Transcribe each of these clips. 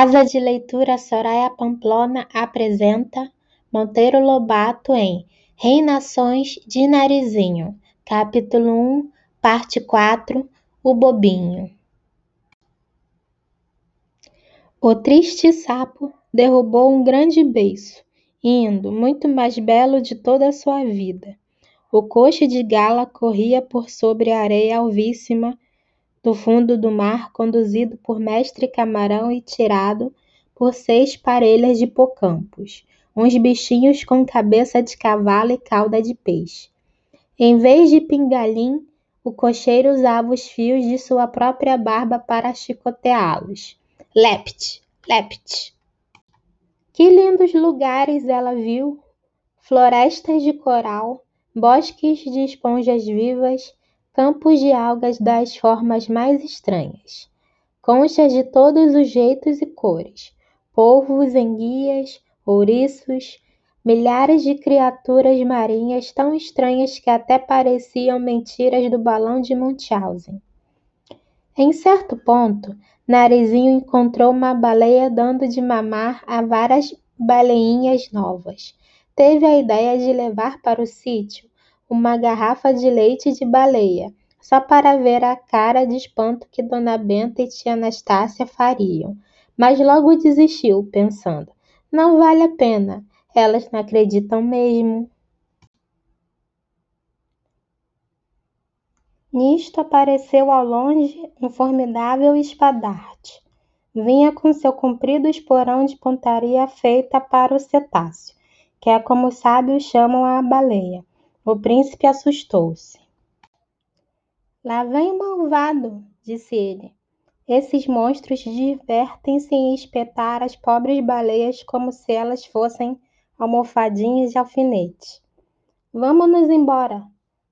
Casa de Leitura Soraya Pamplona apresenta Monteiro Lobato em Reinações de Narizinho, capítulo 1, parte 4 O Bobinho. O triste sapo derrubou um grande beiço, indo, muito mais belo de toda a sua vida. O coche de gala corria por sobre a areia alvíssima do fundo do mar, conduzido por mestre camarão e tirado por seis parelhas de hipocampos, uns bichinhos com cabeça de cavalo e cauda de peixe. Em vez de pingalim, o cocheiro usava os fios de sua própria barba para chicoteá-los. Lept, lept. Que lindos lugares ela viu! Florestas de coral, bosques de esponjas vivas, campos de algas das formas mais estranhas, conchas de todos os jeitos e cores, polvos, enguias, ouriços, milhares de criaturas marinhas tão estranhas que até pareciam mentiras do balão de Munchausen. Em certo ponto, Narizinho encontrou uma baleia dando de mamar a várias baleinhas novas. Teve a ideia de levar para o sítio uma garrafa de leite de baleia, só para ver a cara de espanto que Dona Benta e tia Anastácia fariam. Mas logo desistiu, pensando: não vale a pena, elas não acreditam mesmo. Nisto apareceu ao longe um formidável espadarte. Vinha com seu comprido esporão de pontaria feita para o cetáceo, que é como os sábios chamam a baleia. O príncipe assustou-se. Lá vem o malvado, disse ele. Esses monstros divertem-se em espetar as pobres baleias como se elas fossem almofadinhas de alfinete. Vamos-nos embora,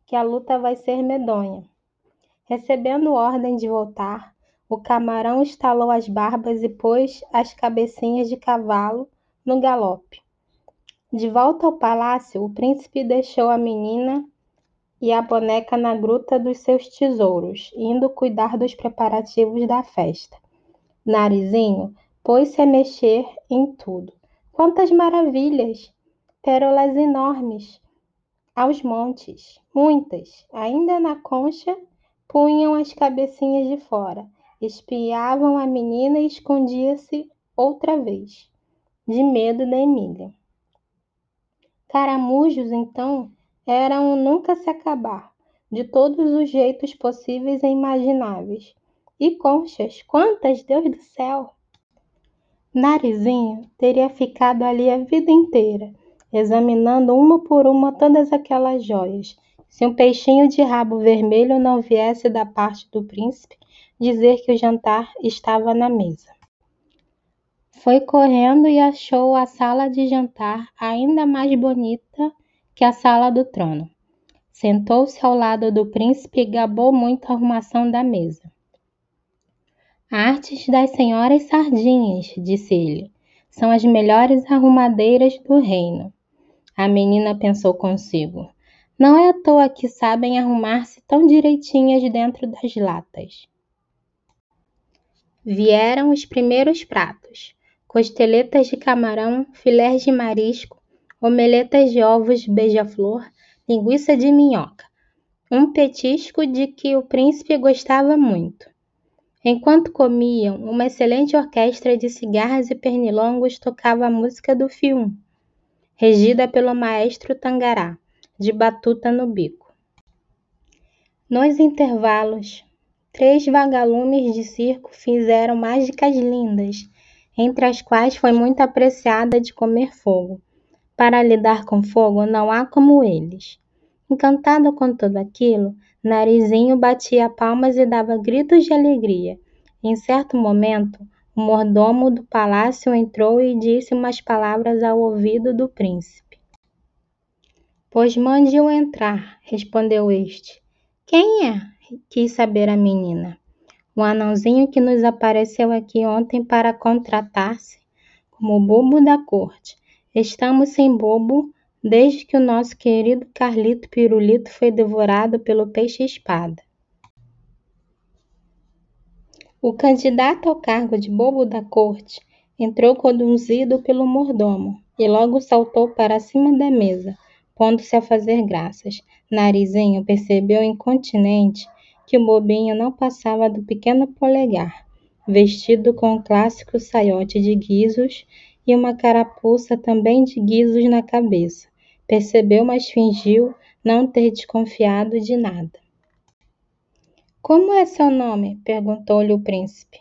que a luta vai ser medonha. Recebendo ordem de voltar, o camarão estalou as barbas e pôs as cabecinhas de cavalo no galope. De volta ao palácio, o príncipe deixou a menina e a boneca na gruta dos seus tesouros, indo cuidar dos preparativos da festa. Narizinho pôs-se a mexer em tudo. Quantas maravilhas! Pérolas enormes aos montes, muitas, ainda na concha, punham as cabecinhas de fora, espiavam a menina e escondia-se outra vez, de medo da Emília. Caramujos, então, eram um nunca se acabar, de todos os jeitos possíveis e imagináveis. E conchas, quantas, Deus do céu! Narizinho teria ficado ali a vida inteira, examinando uma por uma todas aquelas joias, se um peixinho de rabo vermelho não viesse da parte do príncipe dizer que o jantar estava na mesa. Foi correndo e achou a sala de jantar ainda mais bonita que a sala do trono. Sentou-se ao lado do príncipe e gabou muito a arrumação da mesa. Artes das senhoras sardinhas, disse ele, são as melhores arrumadeiras do reino. A menina pensou consigo. Não é à toa que sabem arrumar-se tão direitinhas dentro das latas. Vieram os primeiros pratos costeletas de camarão, filés de marisco, omeletas de ovos beija-flor, linguiça de minhoca, um petisco de que o príncipe gostava muito. Enquanto comiam, uma excelente orquestra de cigarras e pernilongos tocava a música do filme, regida pelo maestro Tangará, de batuta no bico. Nos intervalos, três vagalumes de circo fizeram mágicas lindas entre as quais foi muito apreciada de comer fogo. Para lidar com fogo não há como eles. Encantado com tudo aquilo, Narizinho batia palmas e dava gritos de alegria. Em certo momento, o mordomo do palácio entrou e disse umas palavras ao ouvido do príncipe. Pois mande-o entrar, respondeu este. Quem é? quis saber a menina. O anãozinho que nos apareceu aqui ontem para contratar-se como bobo da corte. Estamos sem bobo desde que o nosso querido Carlito Pirulito foi devorado pelo peixe-espada. O candidato ao cargo de bobo da corte Entrou conduzido pelo mordomo e logo saltou para cima da mesa, pondo-se a fazer graças. Narizinho percebeu incontinente que o bobinho não passava do pequeno polegar, vestido com um clássico saiote de guizos e uma carapuça também de guizos na cabeça. Percebeu, mas fingiu não ter desconfiado de nada. Como é seu nome? perguntou-lhe o príncipe.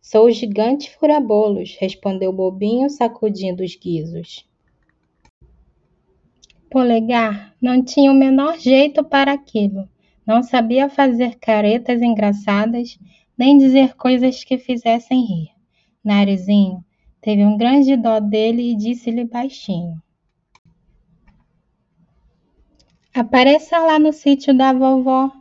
Sou o gigante furabolos, respondeu Bobinho, sacudindo os guizos. Polegar não tinha o menor jeito para aquilo. Não sabia fazer caretas engraçadas, nem dizer coisas que fizessem rir. Narizinho teve um grande dó dele e disse-lhe baixinho: Apareça lá no sítio da vovó,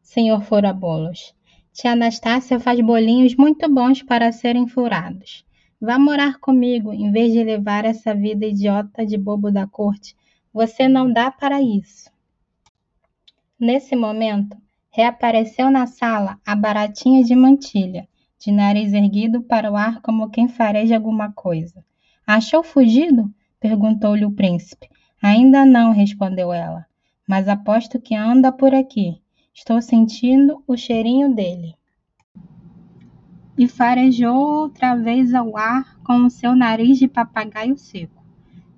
senhor Furabolos. Tia Anastácia faz bolinhos muito bons para serem furados. Vá morar comigo, em vez de levar essa vida idiota de bobo da corte. Você não dá para isso. Nesse momento, reapareceu na sala a baratinha de mantilha, de nariz erguido para o ar como quem fareja alguma coisa. Achou fugido? perguntou-lhe o príncipe. Ainda não, respondeu ela, mas aposto que anda por aqui. Estou sentindo o cheirinho dele. E farejou outra vez ao ar com o seu nariz de papagaio seco.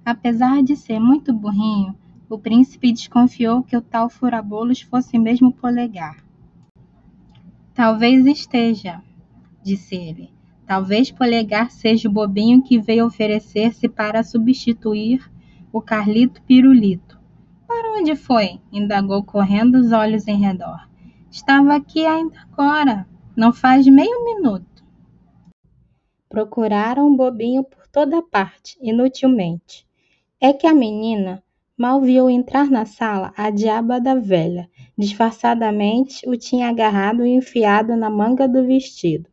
Apesar de ser muito burrinho, o príncipe desconfiou que o tal furabolos fosse mesmo polegar. Talvez esteja, disse ele. Talvez polegar seja o bobinho que veio oferecer-se para substituir o Carlito Pirulito. Para onde foi? indagou correndo os olhos em redor. Estava aqui ainda agora, não faz meio minuto. Procuraram o bobinho por toda parte, inutilmente. É que a menina mal viu entrar na sala a diaba da velha. Disfarçadamente o tinha agarrado e enfiado na manga do vestido.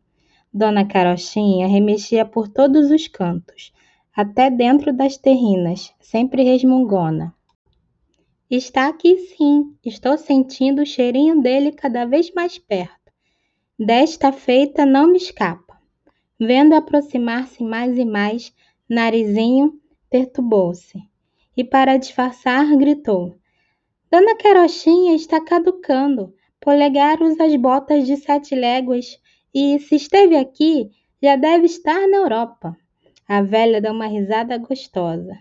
Dona Carochinha remexia por todos os cantos, até dentro das terrinas, sempre resmungona. Está aqui sim, estou sentindo o cheirinho dele cada vez mais perto. Desta feita não me escapa. Vendo aproximar-se mais e mais, Narizinho perturbou-se e, para disfarçar, gritou: Dona Carochinha está caducando. Polegar usa as botas de sete léguas e, se esteve aqui, já deve estar na Europa. A velha deu uma risada gostosa.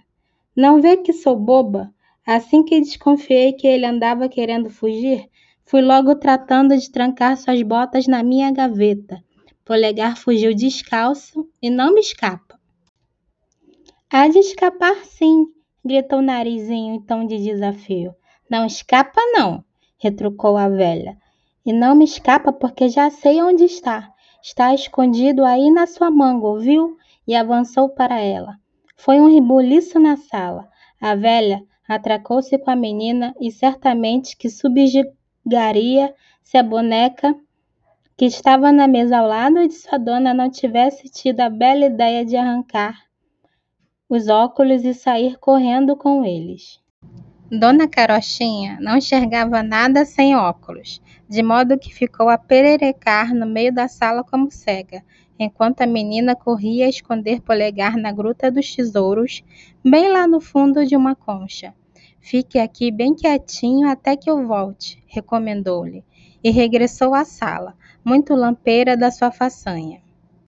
Não vê que sou boba? Assim que desconfiei que ele andava querendo fugir, fui logo tratando de trancar suas botas na minha gaveta. Polegar fugiu descalço e não me escapa. Há de escapar sim, gritou Narizinho em tom de desafio. Não escapa não, retrucou a velha. E não me escapa porque já sei onde está. Está escondido aí na sua manga, ouviu? E avançou para ela. Foi um rebuliço na sala. A velha atracou-se com a menina e certamente que subjugaria se a boneca que estava na mesa ao lado de sua dona não tivesse tido a bela ideia de arrancar os óculos e sair correndo com eles. Dona Carochinha não enxergava nada sem óculos, de modo que ficou a pererecar no meio da sala como cega, enquanto a menina corria a esconder polegar na gruta dos tesouros, bem lá no fundo de uma concha. Fique aqui bem quietinho até que eu volte, recomendou-lhe, e regressou à sala, muito lampeira da sua façanha.